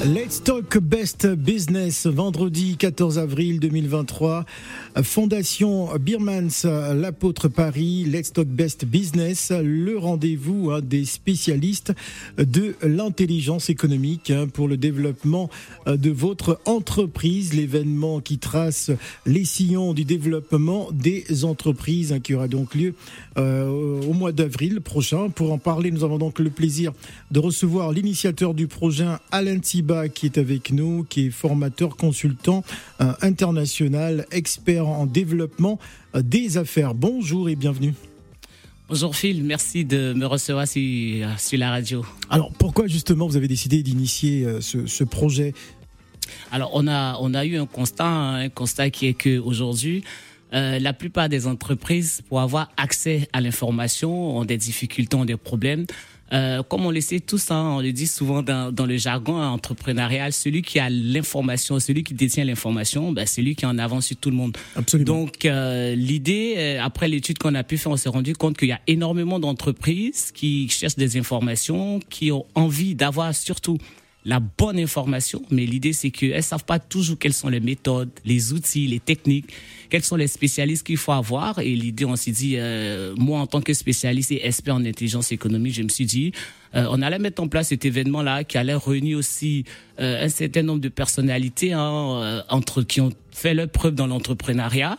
Let's Talk Best Business, vendredi 14 avril 2023. Fondation Birmans, l'apôtre Paris, Let's Talk Best Business, le rendez-vous hein, des spécialistes de l'intelligence économique hein, pour le développement euh, de votre entreprise. L'événement qui trace les sillons du développement des entreprises hein, qui aura donc lieu euh, au mois d'avril prochain. Pour en parler, nous avons donc le plaisir de recevoir l'initiateur du projet, Alain Qui est avec nous, qui est formateur, consultant euh, international, expert en développement euh, des affaires. Bonjour et bienvenue. Bonjour Phil, merci de me recevoir sur, sur la radio. Alors pourquoi justement vous avez décidé d'initier euh, ce, projet? Alors on a, on a eu un constat, un constat qui est qu'aujourd'hui, euh, la plupart des entreprises, pour avoir accès à l'information, ont des difficultés, ont des problèmes. Euh, comme on le sait tous, hein, on le dit souvent dans, dans, le jargon entrepreneurial, celui qui a l'information, celui qui détient l'information, ben, c'est lui qui est en avance sur tout le monde. Absolument. Donc euh, l'idée, euh, après l'étude qu'on a pu faire, on s'est rendu compte qu'il y a énormément d'entreprises qui cherchent des informations, qui ont envie d'avoir surtout la bonne information, mais l'idée c'est qu'elles savent pas toujours quelles sont les méthodes, les outils, les techniques, quels sont les spécialistes qu'il faut avoir. Et l'idée, on s'est dit, euh, moi en tant que spécialiste et expert en intelligence économique, je me suis dit, euh, on allait mettre en place cet événement-là qui allait réunir aussi euh, un certain nombre de personnalités hein, entre qui ont fait leur preuve dans l'entrepreneuriat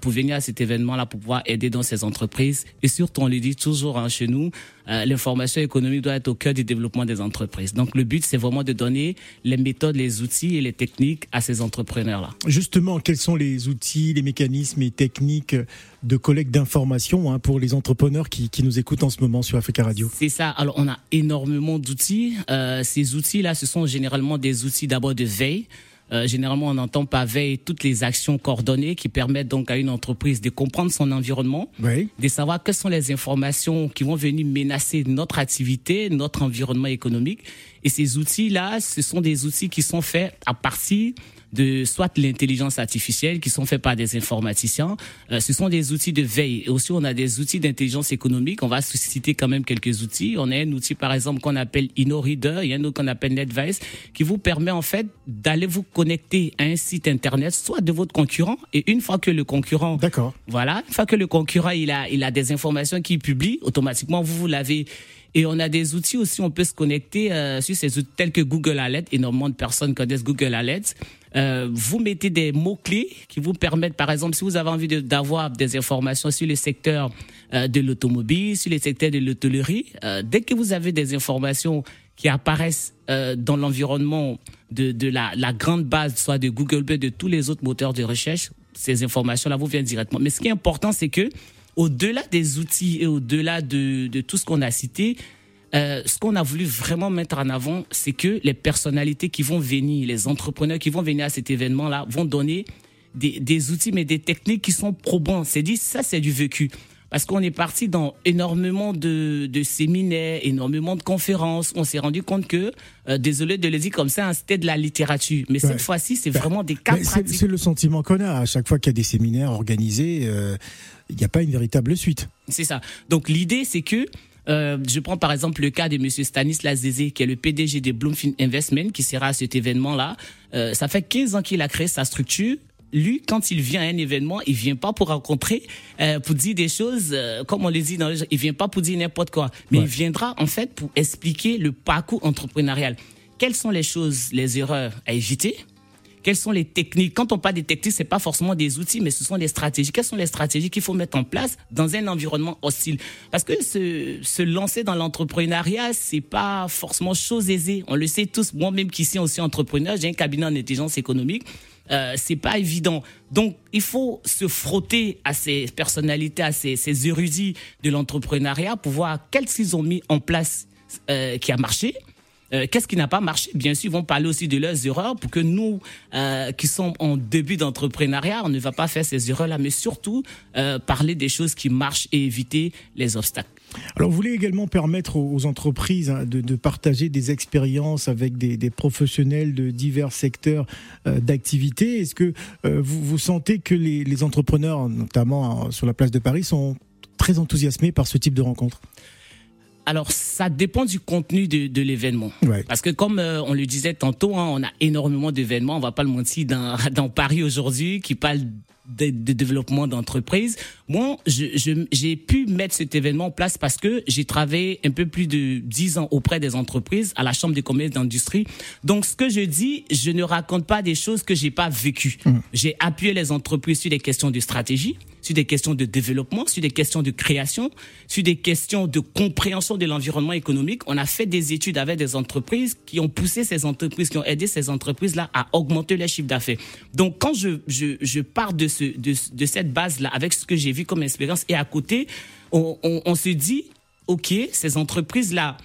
pour venir à cet événement-là pour pouvoir aider dans ces entreprises. Et surtout, on le dit toujours hein, chez nous, l'information économique doit être au cœur du développement des entreprises. Donc le but, c'est vraiment de donner les méthodes, les outils et les techniques à ces entrepreneurs-là. Justement, quels sont les outils, les mécanismes et techniques de collecte d'informations hein, pour les entrepreneurs qui, qui, nous écoutent en ce moment sur Africa Radio? C'est ça. Alors, on a énormément d'outils. Euh, ces outils-là, ce sont généralement des outils d'abord de veille. Euh, généralement, on entend veille toutes les actions coordonnées qui permettent donc à une entreprise de comprendre son environnement, de savoir quelles sont les informations qui vont venir menacer notre activité, notre environnement économique. Et ces outils-là, ce sont des outils qui sont faits à partir de soit l'intelligence artificielle qui sont faits par des informaticiens. Euh, ce sont des outils de veille. Et aussi, on a des outils d'intelligence économique. On va citer quand même quelques outils. On a un outil, par exemple, qu'on appelle InnoReader. Il y a un autre qu'on appelle NetVice qui vous permet, en fait, d'aller vous connecter à un site Internet, soit de votre concurrent. Et une fois que le concurrent... D'accord. Voilà. Une fois que le concurrent, il a, il a des informations qu'il publie, automatiquement, vous, vous l'avez et on a des outils aussi, on peut se connecter euh, sur ces outils tels que Google Alert. Énormément de personnes connaissent Google Alert. Euh, vous mettez des mots-clés qui vous permettent, par exemple, si vous avez envie d'avoir des informations sur le secteur euh, de l'automobile, sur le secteur de l'hôtellerie, dès que vous avez des informations qui apparaissent dans l'environnement de, de la, la, grande base, soit de Google, de tous les autres moteurs de recherche, ces informations-là vous viennent directement. Mais ce qui est important, c'est que au-delà des outils et au-delà de, tout ce qu'on a cité, euh, ce qu'on a voulu vraiment mettre en avant, c'est que les personnalités qui vont venir, les entrepreneurs qui vont venir à cet événement-là, vont donner des, des, outils, mais des techniques qui sont probants. C'est dit, ça, c'est du vécu. Parce qu'on est parti dans énormément de, de, séminaires, énormément de conférences. On s'est rendu compte que, euh, désolé de le dire comme ça, hein, c'était de la littérature. Mais cette fois-ci, c'est bah, vraiment des cas pratiques. C'est le sentiment qu'on a à chaque fois qu'il y a des séminaires organisés. Euh, il n'y a pas une véritable suite. C'est ça. Donc l'idée, c'est que euh, je prends par exemple le cas de Monsieur Stanislas Zézé, qui est le PDG de Bloomfield Investment, qui sera à cet événement-là. Euh, ça fait 15 ans qu'il a créé sa structure lui, quand il vient à un événement, il vient pas pour rencontrer, euh, pour dire des choses, euh, comme on le dit dans le il vient pas pour dire n'importe quoi, mais il viendra en fait pour expliquer le parcours entrepreneurial. Quelles sont les choses, les erreurs à éviter? Quelles sont les techniques? Quand on parle des techniques, c'est pas forcément des outils, mais ce sont des stratégies. Quelles sont les stratégies qu'il faut mettre en place dans un environnement hostile? Parce que se, se lancer dans l'entrepreneuriat, c'est pas forcément chose aisée. On le sait tous. Moi-même qui suis aussi entrepreneur, j'ai un cabinet en intelligence économique. Euh, c'est pas évident. Donc, il faut se frotter à ces personnalités, à ces, ces érudits de l'entrepreneuriat pour voir qu'est-ce qu'ils ont mis en place euh, qui a marché euh, qu'est-ce qui n'a pas marché? Bien sûr, ils vont parler aussi de leurs erreurs pour que nous, qui sommes en début d'entrepreneuriat, on ne va pas faire ces erreurs-là, mais surtout parler des choses qui marchent et éviter les obstacles. Alors, vous voulez également permettre aux entreprises hein, de, partager des expériences avec des, professionnels de divers secteurs d'activité? Est-ce que vous, vous, sentez que les, les entrepreneurs, notamment sur la place de Paris, sont très enthousiasmés par ce type de rencontre? Alors, ça dépend du contenu de, de l'événement. Parce que comme euh, on le disait tantôt, hein, on a énormément d'événements, on va pas le mentir, dans, dans Paris aujourd'hui, qui parlent de, de développement d'entreprise. Moi, j'ai pu mettre cet événement en place parce que j'ai travaillé un peu plus de dix ans auprès des entreprises à la Chambre des commerces d'industrie. Donc, ce que je dis, je ne raconte pas des choses que j'ai pas vécues. Mmh. J'ai appuyé les entreprises sur des questions de stratégie, sur des questions de développement, sur des questions de création, sur des questions de compréhension de l'environnement économique. On a fait des études avec des entreprises qui ont poussé ces entreprises, qui ont aidé ces entreprises-là à augmenter leur chiffre d'affaires. Donc, quand je, je, je pars de, ce, de, de cette base-là, avec ce que j'ai vu comme expérience, et à côté, on, on, on se dit, OK, ces entreprises-là,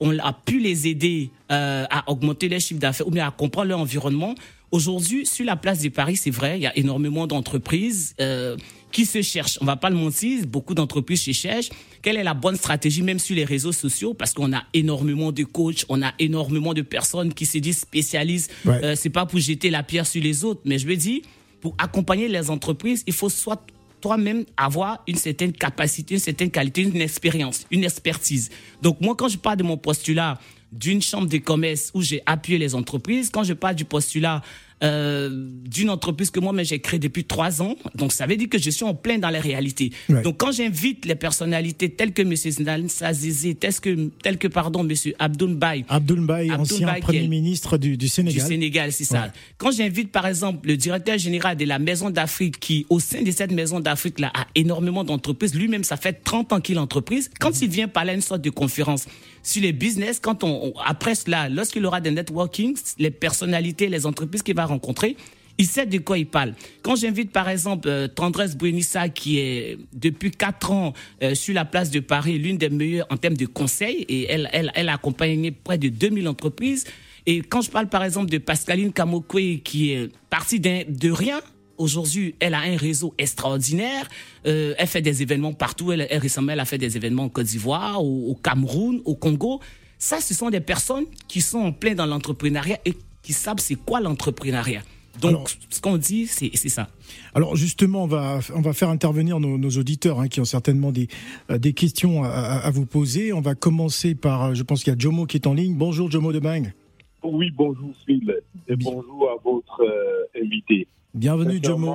on a pu les aider euh, à augmenter leur chiffre d'affaires ou bien à comprendre leur environnement. Aujourd'hui, sur la place de Paris, c'est vrai, il y a énormément d'entreprises euh, qui se cherchent. On va pas le mentir, beaucoup d'entreprises se cherchent. Quelle est la bonne stratégie, même sur les réseaux sociaux, parce qu'on a énormément de coachs, on a énormément de personnes qui se disent spécialistes. Euh, c'est pas pour jeter la pierre sur les autres, mais je veux dire, pour accompagner les entreprises, il faut soit toi-même avoir une certaine capacité, une certaine qualité, une expérience, une expertise. Donc moi, quand je parle de mon postulat d'une chambre de commerce où j'ai appuyé les entreprises. Quand je parle du postulat euh, d'une entreprise que moi-même j'ai créée depuis trois ans. Donc, ça veut dire que je suis en plein dans la réalité. Donc, quand j'invite les personnalités telles que M. Zinal Sazizé, telles que, tel que pardon, M. Abdoul Baye. Abdoul Baye, ancien Premier ministre du, du, Sénégal. Du Sénégal, c'est ça. Quand j'invite, par exemple, le directeur général de la Maison d'Afrique, qui, au sein de cette Maison d'Afrique-là, a énormément d'entreprises, lui-même, ça fait 30 ans qu'il entreprise. Quand il vient parler à une sorte de conférence sur les business, quand on, après cela, lorsqu'il aura des networking, les personnalités, les entreprises qu'il va rencontrer, il sait de quoi il parle. Quand j'invite par exemple euh, Tendresse Buenissa, qui est depuis quatre ans euh, sur la place de Paris, l'une des meilleures en termes de conseils, et elle, elle, elle a accompagné près de 2000 entreprises. Et quand je parle par exemple de Pascaline Kamokwe, qui est partie de rien, Aujourd'hui, elle a un réseau extraordinaire. Euh, elle fait des événements partout. Elle, récemment, elle a fait des événements en Côte d'Ivoire, au, au, Cameroun, au Congo. Ça, ce sont des personnes qui sont en plein dans l'entrepreneuriat et qui savent c'est quoi l'entrepreneuriat. Donc, ce qu'on dit, c'est ça. Alors, justement, on va, on va faire intervenir nos, auditeurs hein, qui ont certainement des, euh, des questions à, vous poser. On va commencer par, euh, je pense qu'il y a Jomo qui est en ligne. Bonjour, Jomo de Bang. Oui, bonjour, Phil. Et bonjour à votre euh, invité. Bienvenue, Jomo.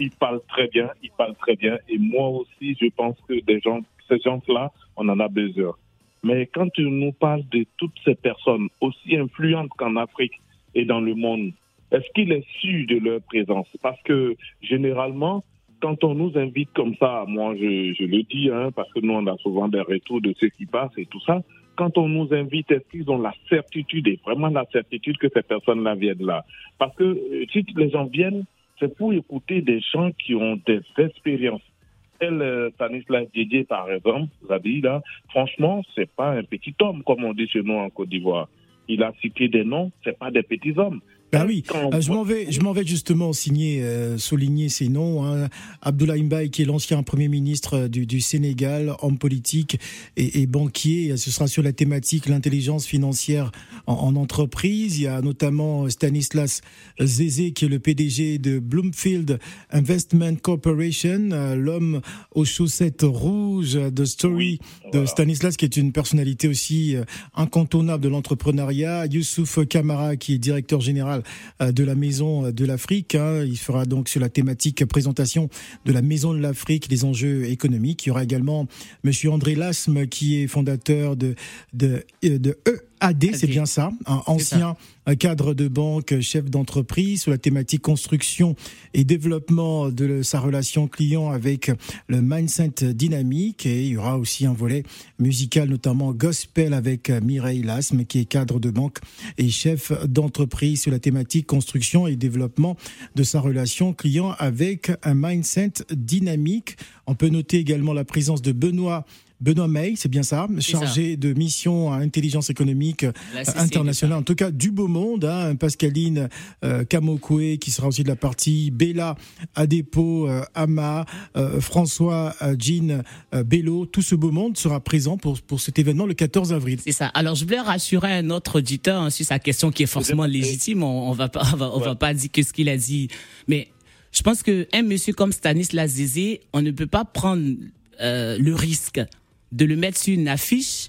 Il parle très bien, il parle très bien. Et moi aussi, je pense que des gens, ces gens-là, on en a besoin. Mais quand tu nous parles de toutes ces personnes aussi influentes qu'en Afrique et dans le monde, est-ce qu'il est sûr de leur présence? Parce que généralement, quand on nous invite comme ça, moi je, le dis, hein, parce que nous on a souvent des retours de ce qui passe et tout ça, quand on nous invite, est-ce qu'ils ont la certitude, et vraiment la certitude que ces personnes-là viennent là? Parce que euh, si les gens viennent, c'est pour écouter des gens qui ont des expériences. Elle, euh, Stanislas Didier, par exemple, dit là, franchement, c'est pas un petit homme, comme on dit chez nous en Côte d'Ivoire. Il a cité des noms, c'est pas des petits hommes. Ben oui, euh, je m'en vais, je m'en vais justement signer, euh, souligner ces noms. Hein. Abdoulaye Mbaye, qui est l'ancien premier ministre du, du, Sénégal, homme politique et, et, banquier. Ce sera sur la thématique l'intelligence financière en, en, entreprise. Il y a notamment Stanislas Zézé, qui est le PDG de Bloomfield Investment Corporation, euh, l'homme aux chaussettes rouges de Story de Stanislas, qui est une personnalité aussi incontournable de l'entrepreneuriat. Youssouf Kamara, qui est directeur général euh, de la Maison de l'Afrique. Hein. Il fera donc sur la thématique présentation de la Maison de l'Afrique, les enjeux économiques. Il y aura également Monsieur André Lasme, qui est fondateur de, de, de E AD, c'est bien ça, un ancien cadre de banque, chef d'entreprise sur la thématique construction et développement de sa relation client avec le mindset dynamique. Et il y aura aussi un volet musical notamment gospel avec Mireille Lasme qui est cadre de banque et chef d'entreprise sur la thématique construction et développement de sa relation client avec un mindset dynamique. On peut noter également la présence de Benoît Benoît May, c'est bien ça, chargé de mission à intelligence économique euh, internationale, en tout cas du beau monde, hein, Pascaline euh, Kamokwe qui sera aussi de la partie, Bella Adepo euh, Ama, euh, François Jean Bello, tout ce beau monde sera présent pour, pour cet événement le 14 avril. C'est ça. Alors je voulais rassurer un autre auditeur hein, sur sa question qui est forcément légitime, on, on va pas, on va, pas dire que ce qu'il a dit, mais je pense que un monsieur comme Stanislas Zézé, on ne peut pas prendre le risque de le mettre sur une affiche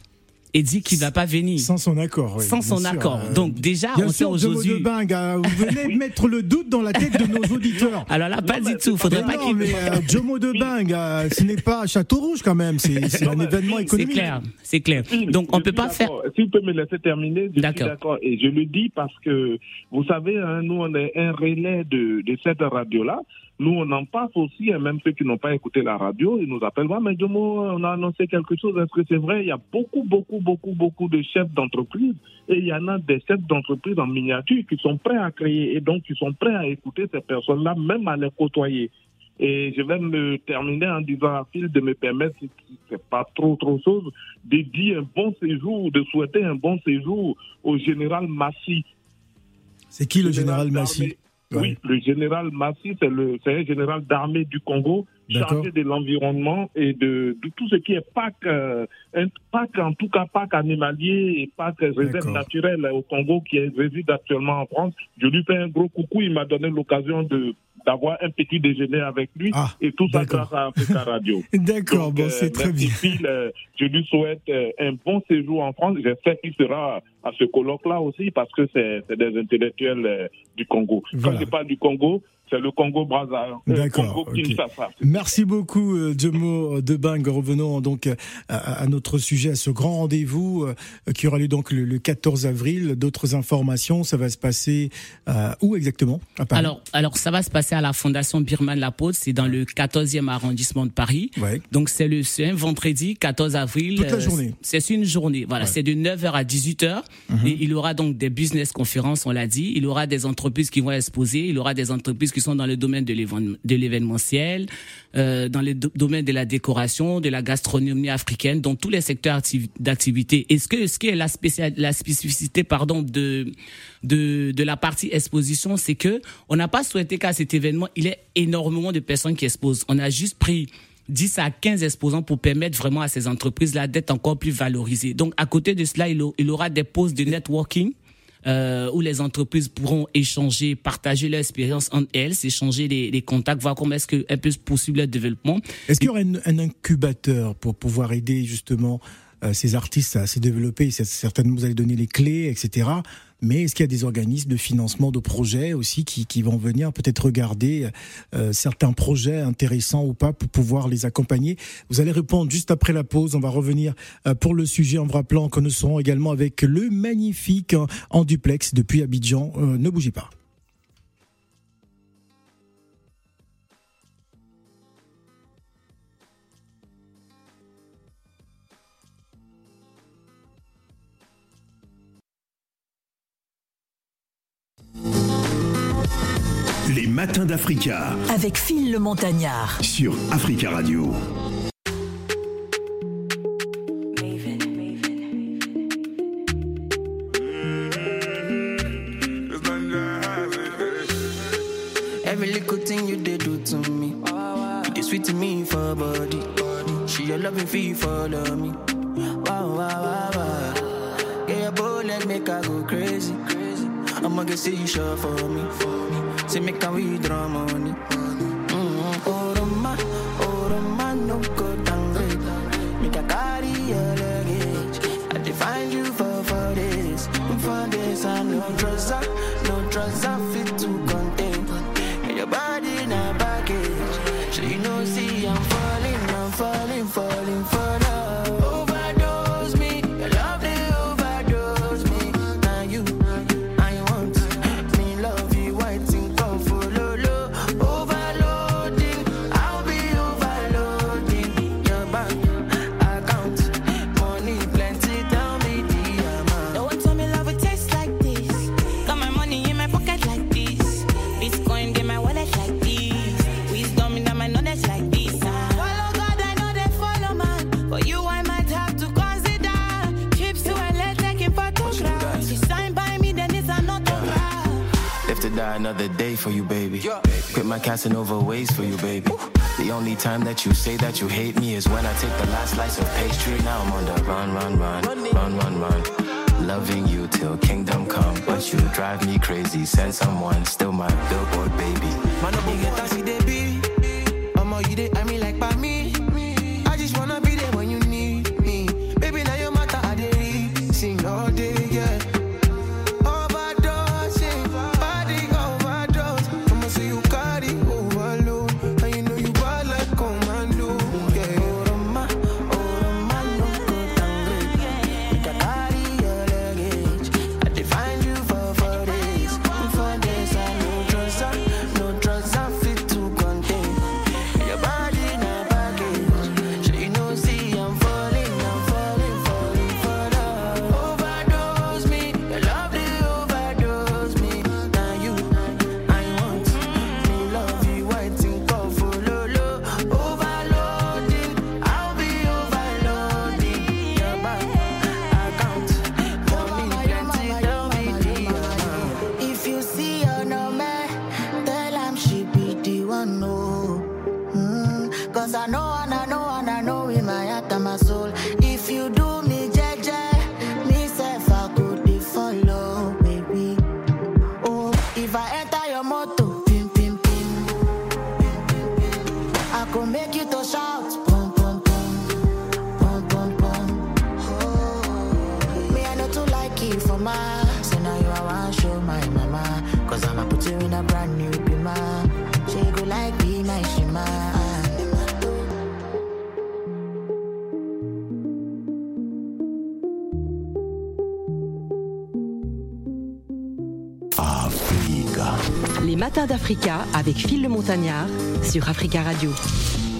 et dit qu'il va pas venir. Sans son accord. Sans son accord. Euh, Donc déjà, bien on sûr, sait aujourd'hui. de Bing, vous venez mettre le doute dans la tête de nos auditeurs. Alors là, pas du tout. Faudrait pas non, qu'il. mais euh, Jomo de Bing, euh, ce n'est pas Château Rouge quand même, c'est c'est un événement C'est économique. clair, c'est clair. Oui, Donc on je peut pas faire. d'accord. Si vous pouvez me laisser terminer, je suis D'accord. Et je le dis parce que, vous savez, hein, nous, on est un relais de, de cette radio-là. Nous, on en passe aussi, et même ceux qui n'ont pas écouté la radio, ils nous appellent, ouais, mais Jomo, on a annoncé quelque chose. Est-ce que c'est vrai? Il y a beaucoup, beaucoup, beaucoup, beaucoup de chefs d'entreprise. Et il y en a des chefs d'entreprise en miniature qui sont prêts à créer et donc qui sont prêts à écouter ces personnes-là, même à les côtoyer. Et je vais me terminer en disant à Phil de me permettre, si c'est pas trop trop chose, de dire un bon séjour, de souhaiter un bon séjour au général Massy. C'est qui le général d'armée. Massy Oui, le général Massy, c'est un général d'armée du Congo. Chargé de l'environnement et de, de tout ce qui est parc, euh, un parc en tout cas parc animalier et parc réserve naturelle au Congo qui réside actuellement en France. Je lui fais un gros coucou, il m'a donné l'occasion de d'avoir un petit déjeuner avec lui Ah, et tout ça grâce à Africa Radio. D'accord, euh, c'est très bien. Phil. Euh, je lui souhaite euh, un bon séjour en France. J'espère qu'il sera à ce colloque-là aussi parce que c'est des intellectuels du Congo. Voilà. Quand je parle du Congo, c'est le Congo Brazza, euh, D'accord. Merci beaucoup, euh, Jomo de Bing. Revenons donc euh, à, à notre sujet, à ce grand rendez-vous euh, qui aura lieu donc le, le 14 avril. D'autres informations, ça va se passer euh, où exactement? À Paris Alors, alors ça va se passer à la Fondation Birman Lapôtre, c'est dans le 14e arrondissement de Paris. Ouais. Donc c'est le c'est un vendredi 14 avril. Toute la euh, journée. C'est une journée. Voilà, Ouais. c'est de 9h à 18h. Mhm. Et il y aura donc des business conférences, on l'a dit. Il y aura des entreprises qui vont exposer. Il y aura des entreprises qui sont dans le domaine de l'événement- de l'événementiel, euh, dans le do- domaine de la décoration, de la gastronomie africaine, dans tous les secteurs activ- d'activité. Et ce que ce qui est la spécificité pardon de de de la partie exposition, c'est que on n'a pas souhaité qu'à cet événement il y ait énormément de personnes qui exposent. On a juste pris 10 à 15 exposants pour permettre vraiment à ces entreprises-là d'être encore plus valorisées. Donc, à côté de cela, il aura des pauses de networking euh, où les entreprises pourront échanger, partager leur expérience entre elles, s'échanger les contacts, voir comment est-ce qu'elles peuvent poursuivre leur développement. Est-ce qu'il y aura un, un incubateur pour pouvoir aider justement ces artistes à se développer C'est- Certainement, vous allez donner les clés, etc. Mais est-ce qu'il y a des organismes de financement de projets aussi qui, qui vont venir peut-être regarder euh, certains projets intéressants ou pas pour pouvoir les accompagner? Vous allez répondre juste après la pause. On va revenir euh, pour le sujet en vous rappelant que nous serons également avec le magnifique euh, en duplex depuis Abidjan. Euh, ne bougez pas. Matins d'Africa avec Phil le Montagnard. sur Africa Radio. Every little thing you did do to me. You did sweet to me for body. She a loving fee follow me. Wow, wow, wow, wow. Yeah, your bullet make her go crazy. I'ma get see you sure for me. Say make her withdraw money. Mm-hmm. Oh, Roma, oh, Roma, no go Die another day for you, baby. Quit my Casanova ways for you, baby. The only time that you say that you hate me is when I take the last slice of pastry. Now I'm on the run, run, run, run, run, run. Loving you till kingdom come, but you drive me crazy. Send someone, still my billboard, baby. Man, no get they be. I'ma you they, I mean like by me. Les matins d'Africa avec Phil le Montagnard sur Africa Radio.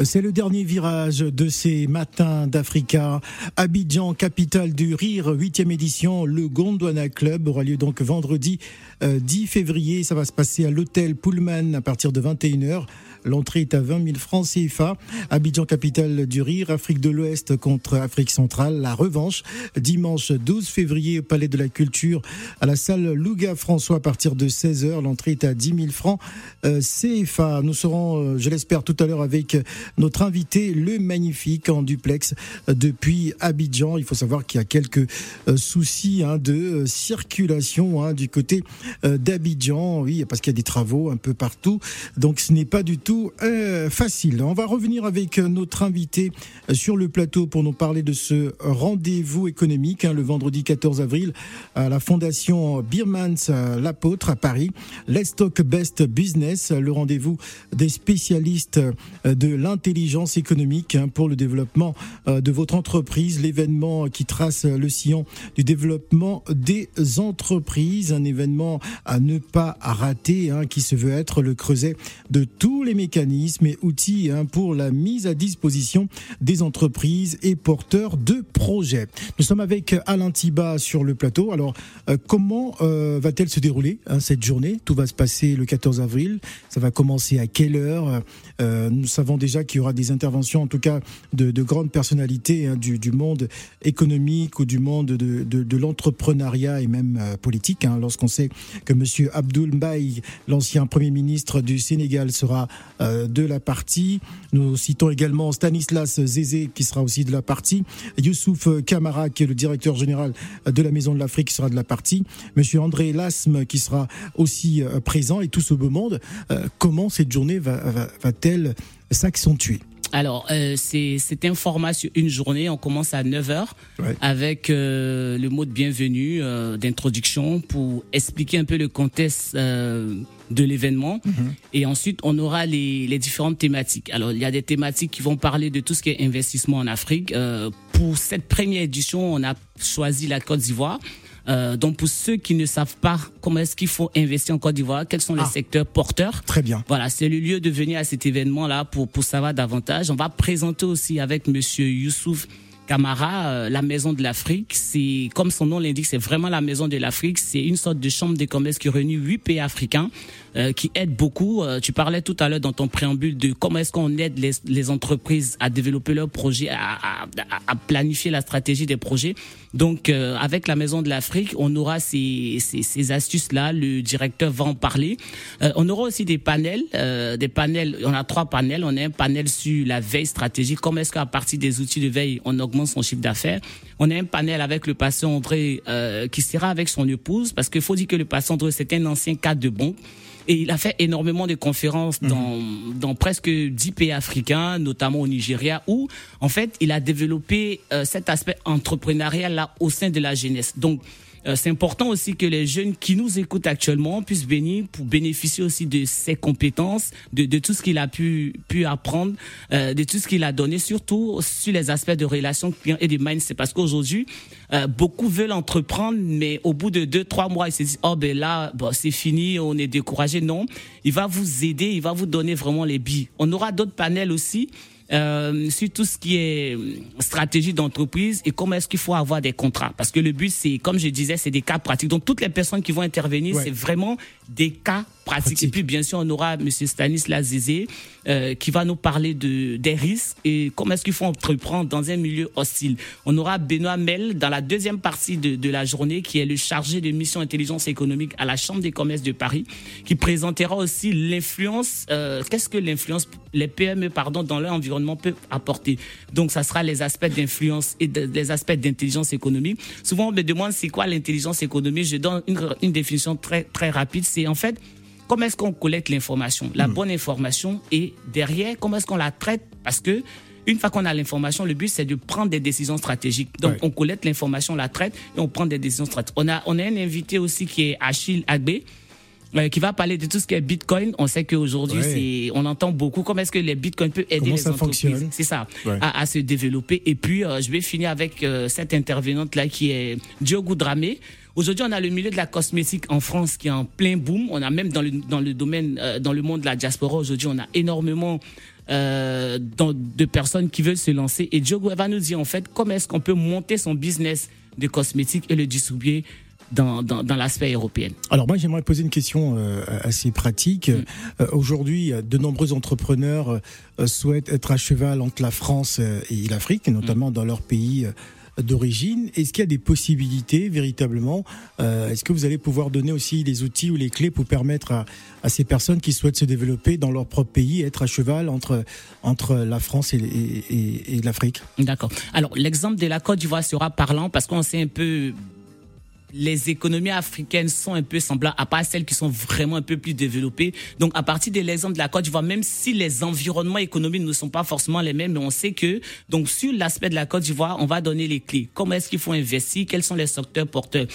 C'est le dernier virage de ces matins d'Africa. Abidjan, capitale du rire, huitième édition. Le Gondwana Club aura lieu donc vendredi euh, 10 février. Ça va se passer à l'hôtel Pullman à partir de 21h. L'entrée est à 20 000 francs CFA. Abidjan, capitale du rire. Afrique de l'Ouest contre Afrique centrale. La revanche, dimanche 12 février au Palais de la Culture à la salle Louga François à partir de 16h. L'entrée est à 10 000 francs euh, CFA. Nous serons, euh, je l'espère, tout à l'heure avec notre invité, le magnifique en duplex euh, depuis Abidjan. Il faut savoir qu'il y a quelques soucis hein, de circulation hein, du côté d'Abidjan. Oui, parce qu'il y a des travaux un peu partout. Donc ce n'est pas du tout euh, facile. On va revenir avec notre invité euh, sur le plateau pour nous parler de ce rendez-vous économique hein, le vendredi 14 avril à la fondation Birmans euh, l'apôtre à Paris. Let's Talk Best Business, le rendez-vous des spécialistes de l'intelligence économique hein, pour le développement de votre entreprise, l'événement qui trace le sillon du développement des entreprises, un événement à ne pas rater, hein, qui se veut être le creuset de tous les mécanismes et outils hein, pour la mise à disposition des entreprises et porteurs de projets. Nous sommes avec Alain Tiba sur le plateau. Alors, euh, comment euh, va-t-elle se dérouler hein, cette journée? Tout va se passer le 14 avril. Ça va commencer à quelle heure? Euh, Nous savons déjà qu'il y aura des interventions, en tout cas, de, de grandes personnalités hein, du, monde économique ou du monde de, l'entrepreneuriat et même politique. Lorsqu'on sait que Monsieur Abdoul Mbaye, l'ancien Premier ministre du Sénégal, sera de la partie. Nous citons également Stanislas Zézé, qui sera aussi de la partie. Youssouf Kamara, qui est le directeur général de la Maison de l'Afrique, sera de la partie. Monsieur André Lasme, qui sera aussi euh, présent. Et tout ce beau monde, euh, comment cette journée va- va- va-t-elle s'accentuer? Alors, euh, c'est c'est un format sur une journée. On commence à 9h Ouais. avec euh, le mot de bienvenue, euh, d'introduction pour expliquer un peu le contexte euh, de l'événement. Et ensuite, on aura les, les différentes thématiques. Alors, il y a des thématiques qui vont parler de tout ce qui est investissement en Afrique. Euh, pour cette première édition, on a choisi la Côte d'Ivoire. Euh, donc, pour ceux qui ne savent pas comment est-ce qu'il faut investir en Côte d'Ivoire, quels sont les Ah. secteurs porteurs, Très bien. voilà, c'est le lieu de venir à cet événement-là pour, pour savoir davantage. On va présenter aussi avec Monsieur Youssouf Kamara euh, la Maison de l'Afrique. C'est comme son nom l'indique, c'est vraiment la Maison de l'Afrique. C'est une sorte de chambre de commerce qui réunit huit pays africains, euh, qui aide beaucoup. Euh, tu parlais tout à l'heure dans ton préambule de comment est-ce qu'on aide les, les entreprises à développer leurs projets, à, à, à- planifier la stratégie des projets. Donc, euh, avec la Maison de l'Afrique, on aura ces, ces, ces astuces-là. Le directeur va en parler. Euh, on aura aussi des panels, euh, des panels. On a trois panels. On a un panel sur la veille stratégique. Comment est-ce qu'à partir des outils de veille, on augmente son chiffre d'affaires? On a un panel avec le patient André qui sera avec son épouse parce qu'il faut dire que le patient André c'est un ancien cadre de banque. Et il a fait énormément de conférences dans, dans presque 10 pays africains, notamment au Nigeria, où, en fait, il a développé euh, cet aspect entrepreneurial là au sein de la jeunesse. Donc, c'est important aussi que les jeunes qui nous écoutent actuellement puissent venir pour bénéficier aussi de ses compétences, de, de tout ce qu'il a pu, pu apprendre, euh, de tout ce qu'il a donné, surtout sur les aspects de relations clients et de mindset. Parce qu'aujourd'hui, euh, beaucoup veulent entreprendre, mais au bout de deux, trois mois, ils se disent, oh ben là, bon, c'est fini, on est découragé. Non, il va vous aider, il va vous donner vraiment les billes. On aura d'autres panels aussi euh, sur tout ce qui est stratégie d'entreprise et comment est-ce qu'il faut avoir des contrats. Parce que le but, c'est, comme je disais, c'est des cas pratiques. Donc, toutes les personnes qui vont intervenir, Ouais. c'est vraiment des cas. Pratique. Et puis, bien sûr, on aura Monsieur Stanislas Zézé euh, qui va nous parler de, des risques et comment est-ce qu'il faut entreprendre dans un milieu hostile. On aura Benoît Mel dans la deuxième partie de, de la journée qui est le chargé de mission intelligence économique à la Chambre des commerces de Paris qui présentera aussi l'influence, euh, qu'est-ce que l'influence, les PME pardon, dans leur environnement peuvent apporter. Donc, ça sera les aspects d'influence et de- les aspects d'intelligence économique. Souvent, on me demande c'est quoi l'intelligence économique? Je donne une, une définition très, très rapide. C'est en fait comment est-ce qu'on collecte l'information, la bonne information, et derrière, comment est-ce qu'on la traite? Parce que Une fois qu'on a l'information, le but c'est de prendre des décisions stratégiques. Donc Ouais. on collecte l'information, on la traite et on prend des décisions stratégiques. On a on a un invité aussi qui est Achille Agbe. euh, qui va parler de tout ce qui est Bitcoin. On sait qu'aujourd'hui, Ouais. c'est, on entend beaucoup comment est-ce que les Bitcoins peuvent aider Comment les ça entreprises. fonctionne? C'est ça, Ouais. à, à se développer. Et puis, euh, je vais finir avec euh, cette intervenante là qui est Diogo Dramé. Aujourd'hui, on a le milieu de la cosmétique en France qui est en plein boom. On a même dans le dans le domaine, euh, dans le monde de la diaspora aujourd'hui, on a énormément euh, de personnes qui veulent se lancer. Et Diogo va nous dire en fait comment est-ce qu'on peut monter son business de cosmétique et le distribuer dans, dans, dans l'aspect européen? Alors moi j'aimerais poser une question euh, assez pratique. Mm. Euh, Aujourd'hui, de nombreux entrepreneurs euh, souhaitent être à cheval entre la France et l'Afrique, notamment dans leur pays d'origine. Est-ce qu'il y a des possibilités véritablement Euh, Est-ce que vous allez pouvoir donner aussi les outils ou les clés pour permettre à, à ces personnes qui souhaitent se développer dans leur propre pays, être à cheval entre entre la France et, et, et- et l'Afrique? D'accord. Alors, l'exemple de la Côte d'Ivoire sera parlant parce qu'on sait un peu les économies africaines sont un peu semblables, à part celles qui sont vraiment un peu plus développées. Donc, à partir de l'exemple de la Côte d'Ivoire, même si les environnements économiques ne sont pas forcément les mêmes, mais on sait que, donc, sur l'aspect de la Côte d'Ivoire, on va donner les clés. Comment est-ce qu'il faut investir? Quels sont les secteurs porteurs?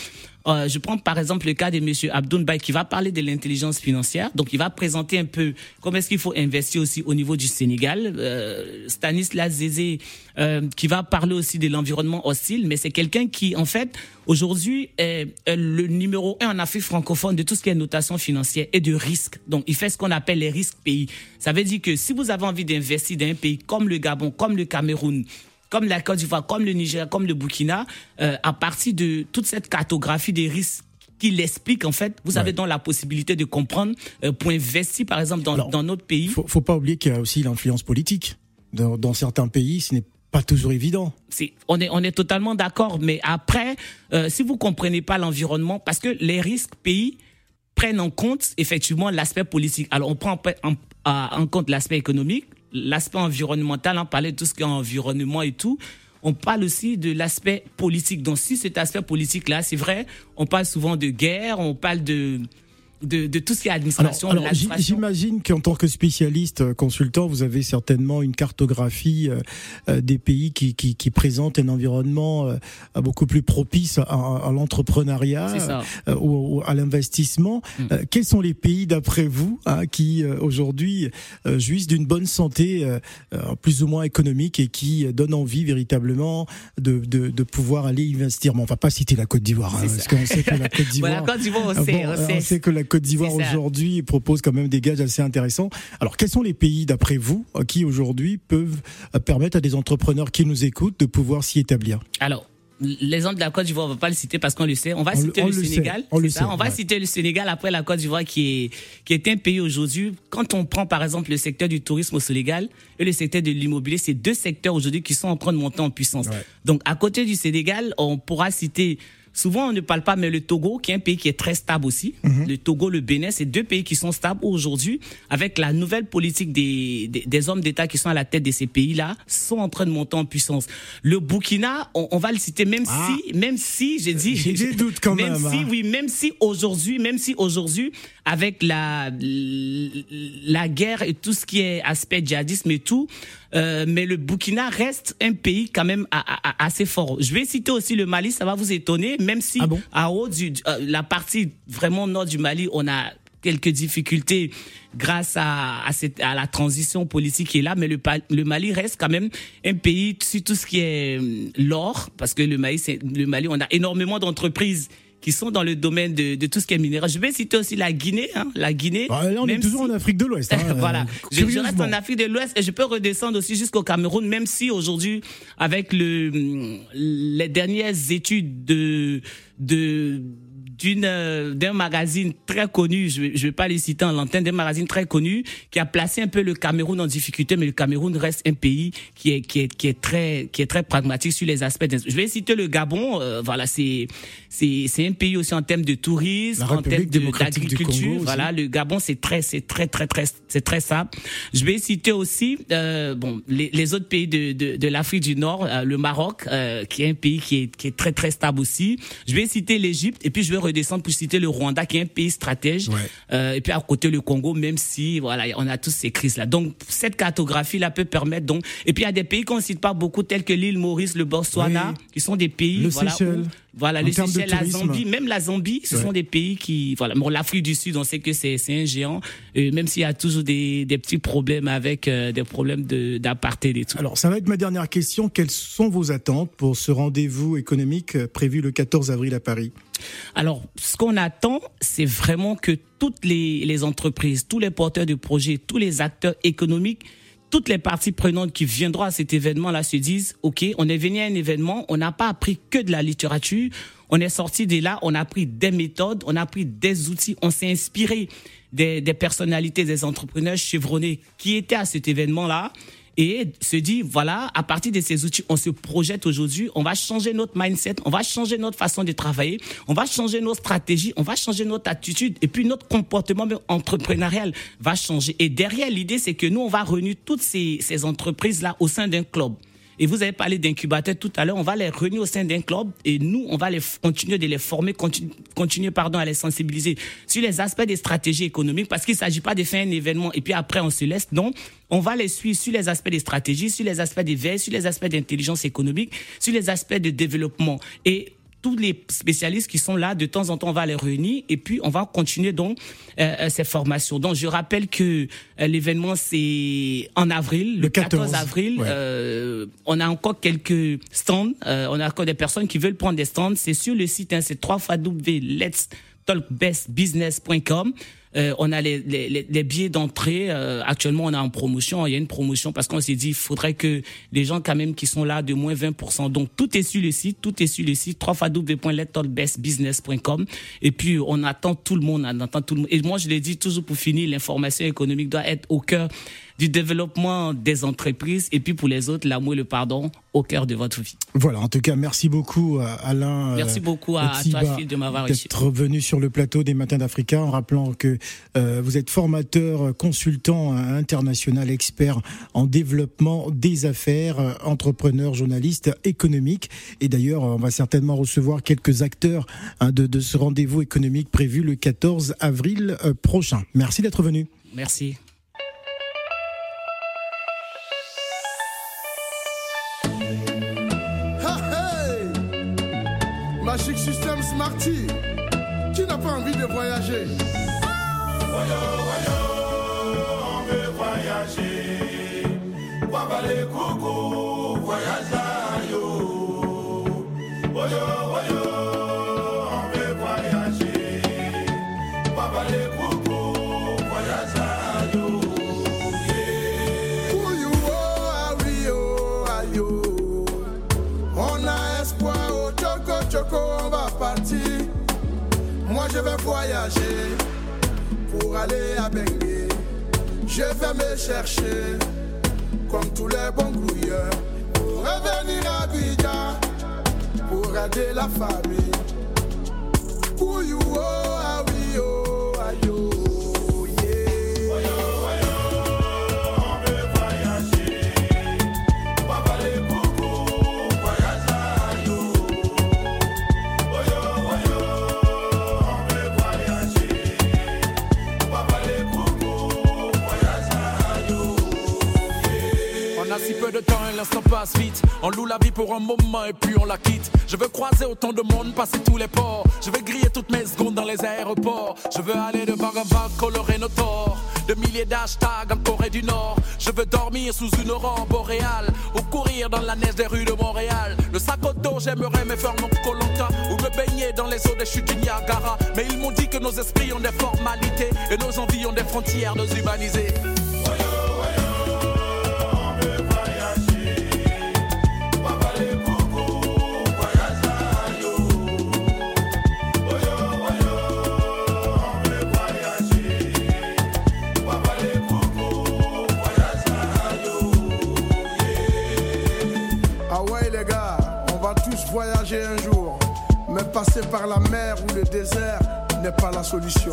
Euh, je prends par exemple le cas de Monsieur Abdoun qui va parler de l'intelligence financière. Donc, il va présenter un peu comment est-ce qu'il faut investir aussi au niveau du Sénégal. Euh, Stanislas Zézé euh, qui va parler aussi de l'environnement hostile, mais c'est quelqu'un qui, en fait, aujourd'hui est le numéro un en Afrique francophone de tout ce qui est notation financière et de risque. Donc, il fait ce qu'on appelle les risques pays. Ça veut dire que si vous avez envie d'investir dans un pays comme le Gabon, comme le Cameroun, comme la Côte d'Ivoire, comme le Niger, comme le Burkina, euh, à partir de toute cette cartographie des risques qui l'explique en fait, vous avez donc la possibilité de comprendre euh, pour investir par exemple dans, dans notre pays. Faut, faut pas oublier qu'il y a aussi l'influence politique. Dans, dans certains pays, ce n'est pas toujours évident. On est, on est totalement d'accord, mais après, euh, si vous comprenez pas l'environnement, parce que les risques pays prennent en compte effectivement l'aspect politique. Alors on prend en, en, en compte l'aspect économique, l'aspect environnemental, on parlait de tout ce qui est environnement et tout. On parle aussi de l'aspect politique. Donc si cet aspect politique-là, c'est vrai, on parle souvent de guerre, on parle de de, de tout ce qui est administration. Alors, j'imagine qu'en tant que spécialiste euh, consultant, vous avez certainement une cartographie euh, euh, des pays qui, qui, qui présentent un environnement euh, beaucoup plus propice à, à l'entrepreneuriat euh, ou, ou à l'investissement. Mm. Euh, quels sont les pays, d'après vous, hein, qui aujourd'hui jouissent d'une bonne santé plus ou moins économique et qui donnent envie véritablement de, de, de pouvoir aller investir? Bon, On va pas citer la Côte d'Ivoire, hein, parce qu'on sait que la Côte d'Ivoire... la Côte d'Ivoire, on sait, bon, on on sait que la Côte d'Ivoire aujourd'hui propose quand même des gages assez intéressants. Alors, quels sont les pays, d'après vous, qui aujourd'hui peuvent euh, permettre à des entrepreneurs qui nous écoutent de pouvoir s'y établir? Alors, l'exemple de la Côte d'Ivoire, on va pas le citer parce qu'on le sait. On va On le- citer on le, sait, Sénégal. on le sait, on va ouais. citer le Sénégal après la Côte d'Ivoire qui est, qui est un pays aujourd'hui. Quand on prend par exemple le secteur du tourisme au Sénégal et le secteur de l'immobilier, c'est deux secteurs aujourd'hui qui sont en train de monter en puissance. Ouais. Donc, à côté du Sénégal, on pourra citer Souvent, on ne parle pas, mais le Togo, qui est un pays qui est très stable aussi. Mhm. Le Togo, le Bénin, c'est deux pays qui sont stables aujourd'hui, avec la nouvelle politique des, des, des hommes d'État qui sont à la tête de ces pays-là, sont en train de monter en puissance. Le Burkina, on, on va le citer, même Ah. si, même si, j'ai dit, J'ai des doutes quand même, si, hein. oui, même si aujourd'hui, même si aujourd'hui, avec la, la guerre et tout ce qui est aspect djihadisme et tout, euh, mais le Burkina reste un pays quand même a- a- a- assez fort. Je vais citer aussi le Mali, ça va vous étonner, même si Ah bon? à haut du, euh, la partie vraiment nord du Mali, on a quelques difficultés grâce à, à, cette, à la transition politique qui est là, mais le, le Mali reste quand même un pays sur tout ce qui est euh, l'or, parce que le Mali, le Mali, on a énormément d'entreprises qui sont dans le domaine de, de tout ce qui est minéral. Je vais citer aussi la Guinée, hein, la Guinée. Bah, Là, on est toujours si- en Afrique de l'Ouest. hein, voilà. euh, Je, je reste en Afrique de l'Ouest et je peux redescendre aussi jusqu'au Cameroun, même si aujourd'hui, avec le, les dernières études de, de, d'une, euh, d'un magazine très connu, je je vais pas les citer en l'antenne, d'un magazine très connu qui a placé un peu le Cameroun en difficulté, mais le Cameroun reste un pays qui est, qui est, qui est très, qui est très pragmatique sur les aspects. Je vais citer le Gabon, euh, voilà, c'est, c'est, c'est un pays aussi en termes de tourisme, en termes d'agriculture, voilà, le Gabon, c'est très, c'est très, très, très, c'est très simple. Je vais citer aussi, euh, bon, les, les autres pays de, de, de l'Afrique du Nord, euh, le Maroc, euh, qui est un pays qui est, qui est très, très stable aussi. Je vais citer l'Égypte et puis je vais redescendre pour citer le Rwanda, qui est un pays stratège. Ouais. Euh, et puis à côté le Congo, même si voilà, on a tous ces crises là. Donc cette cartographie-là peut permettre donc. Et puis il y a des pays qu'on cite pas beaucoup, tels que l'île Maurice, le Botswana, Oui. qui sont des pays. Le voilà, Seychelles. où- voilà, En de Seychelles, la. Zambie, même la Zambie, ce Ouais. sont des pays qui, voilà, bon, l'Afrique du Sud, on sait que c'est c'est un géant, euh, même s'il y a toujours des, des petits problèmes avec euh, des problèmes de d'apartheid et tout. Alors, ça va être ma dernière question. Quelles sont vos attentes pour ce rendez-vous économique euh, prévu le 14 avril à Paris? Alors, ce qu'on attend, c'est vraiment que toutes les, les entreprises, tous les porteurs de projets, tous les acteurs économiques, toutes les parties prenantes qui viendront à cet événement-là se disent, OK, on est venu à un événement, on n'a pas appris que de la littérature, on est sorti de là, on a appris des méthodes, on a appris des outils, on s'est inspiré des, des personnalités, des entrepreneurs chevronnés qui étaient à cet événement-là et se dit voilà, à partir de ces outils, on se projette aujourd'hui, on va changer notre mindset, on va changer notre façon de travailler, on va changer nos stratégies, on va changer notre attitude et puis notre comportement entrepreneurial va changer. Et derrière, l'idée, c'est que nous, on va réunir toutes ces, ces entreprises-là au sein d'un club. Et vous avez parlé d'incubateurs tout à l'heure, on va les réunir au sein d'un club et nous, on va les continuer de les former, continu- continuer pardon, à les sensibiliser sur les aspects des stratégies économiques parce qu'il ne s'agit pas de faire un événement et puis après on se laisse. Non, on va les suivre sur les aspects des stratégies, sur les aspects des veilles, sur les aspects d'intelligence économique, sur les aspects de développement. Et tous les spécialistes qui sont là, de temps en temps, on va les réunir et puis on va continuer donc euh, euh, ces formations. Donc je rappelle que euh, l'événement c'est en avril, le, Le 14, avril. ouais. Euh, on a encore quelques stands, euh, on a encore des personnes qui veulent prendre des stands. C'est sur le site, hein, c'est www.letstalkbestbusiness.com. Euh, on a les, les, les- billets d'entrée. euh, actuellement, on est en promotion. Il y a une promotion parce qu'on s'est dit, il faudrait que les gens quand même qui sont là de moins 20%. Donc tout est sur le site, tout est sur le site www.letstalkbestbusiness.com. Et puis on attend tout le monde, on attend tout le monde. Et moi, je l'ai dit toujours pour finir, l'information économique doit être au cœur du développement des entreprises et puis pour les autres, l'amour et le pardon au cœur de votre vie. Voilà, en tout cas, merci beaucoup à Alain. Merci euh, beaucoup à, à toi, Phil, de m'avoir reçu. d'être venu sur le plateau des Matins d'Africa en rappelant que euh, vous êtes formateur, euh, consultant euh, international, expert en développement des affaires, euh, entrepreneur, journaliste économique. Et d'ailleurs, on va certainement recevoir quelques acteurs hein, de, de ce rendez-vous économique prévu le 14 avril euh, prochain. Merci d'être venu. Merci. Magic System Smarty, qui n'a pas envie de voyager Voyo, voyo, on veut voyager. Wabale coucou, voyager pour aller à Bengue. Je vais me chercher comme tous les bons grouilleurs pour revenir à Abidjan pour aider la famille. Passe vite. On loue la vie pour un moment et puis on la quitte. Je veux croiser autant de monde, passer tous les ports. Je veux griller toutes mes secondes dans les aéroports. Je veux aller de bar en bar, colorer nos torts. De milliers d'hashtags en Corée du Nord. Je veux dormir sous une aurore boréale. Ou courir dans la neige des rues de Montréal. Le sac au dos, j'aimerais me faire mon colanta. Ou me baigner dans les eaux des chutes du Niagara. Mais ils m'ont dit que nos esprits ont des formalités. Et nos envies ont des frontières nos humanisées. Voyager un jour. Mais passer par la mer ou le désert n'est pas la solution.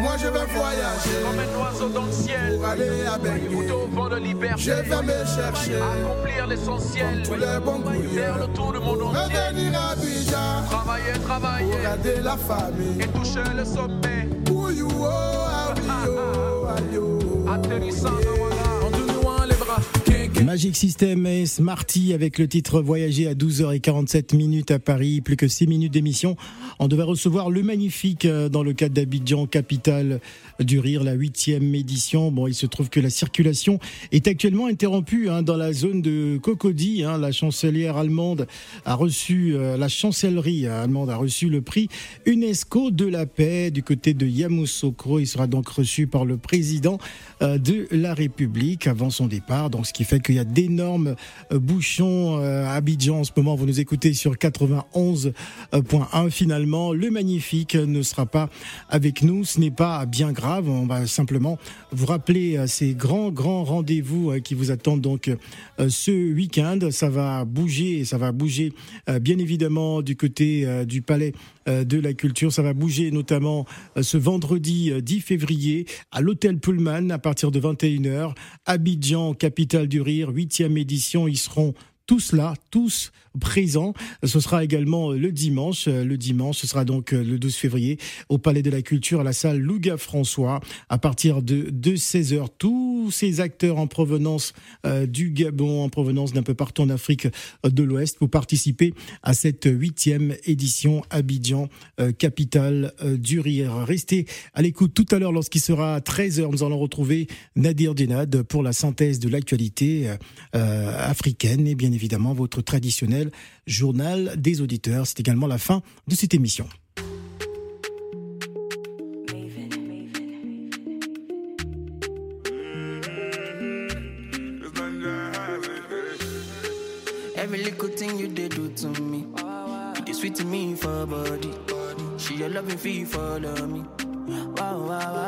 Moi je vais voyager Comme un oiseau dans le ciel. pour aller à Bengue. Au vent de liberté. Je vais me chercher Accomplir l'essentiel. tous les bons Faire le tour du monde entier. revenir à Abidjan Travailler, travailler. Pour garder la famille. Et toucher le sommet. Pour you, oh, oui, oh, ah, yo. Atterrissant, voilà. Magic System et Smarty avec le titre Voyager à 12h47 minutes à Paris, plus que 6 minutes d'émission. On devait recevoir le magnifique euh, dans le cadre d'Abidjan, capitale du rire, la huitième édition. Bon, il se trouve que la circulation est actuellement interrompue hein, dans la zone de Cocody. Hein. La chancelière allemande a reçu, euh, la chancellerie allemande a reçu le prix UNESCO de la paix du côté de Yamoussoukro. Il sera donc reçu par le président euh, de la République avant son départ. Donc, ce qui fait qu'il y a d'énormes euh, bouchons euh, à Abidjan en ce moment. Vous nous écoutez sur 91.1. Finalement, le magnifique ne sera pas avec nous. Ce n'est pas bien grave. On va simplement vous rappeler euh, ces grands, grands rendez-vous qui vous attendent donc ce week-end. Ça va bouger, ça va bouger bien évidemment du côté du palais de la culture. Ça va bouger notamment ce vendredi 10 février à l'hôtel Pullman à partir de 21h. Abidjan, capitale du rire, huitième édition. Ils seront tous là, tous présents. Ce sera également le dimanche. Le dimanche, ce sera donc le 12 février au Palais de la Culture, à la salle Louga François, à partir de, de 16h. Tous ces acteurs en provenance euh, du Gabon, en provenance d'un peu partout en Afrique de l'Ouest, pour participer à cette huitième édition Abidjan, euh, capitale euh, du rire. Restez à l'écoute tout à l'heure lorsqu'il sera 13h. Nous allons retrouver Nadir Denad pour la synthèse de l'actualité africaine et bien votre traditionnel journal des auditeurs. C'est également la fin de cette émission. Every little thing you did do to me. You did sweet to me for body. She a loving fee follow me. Wow, wow, wow.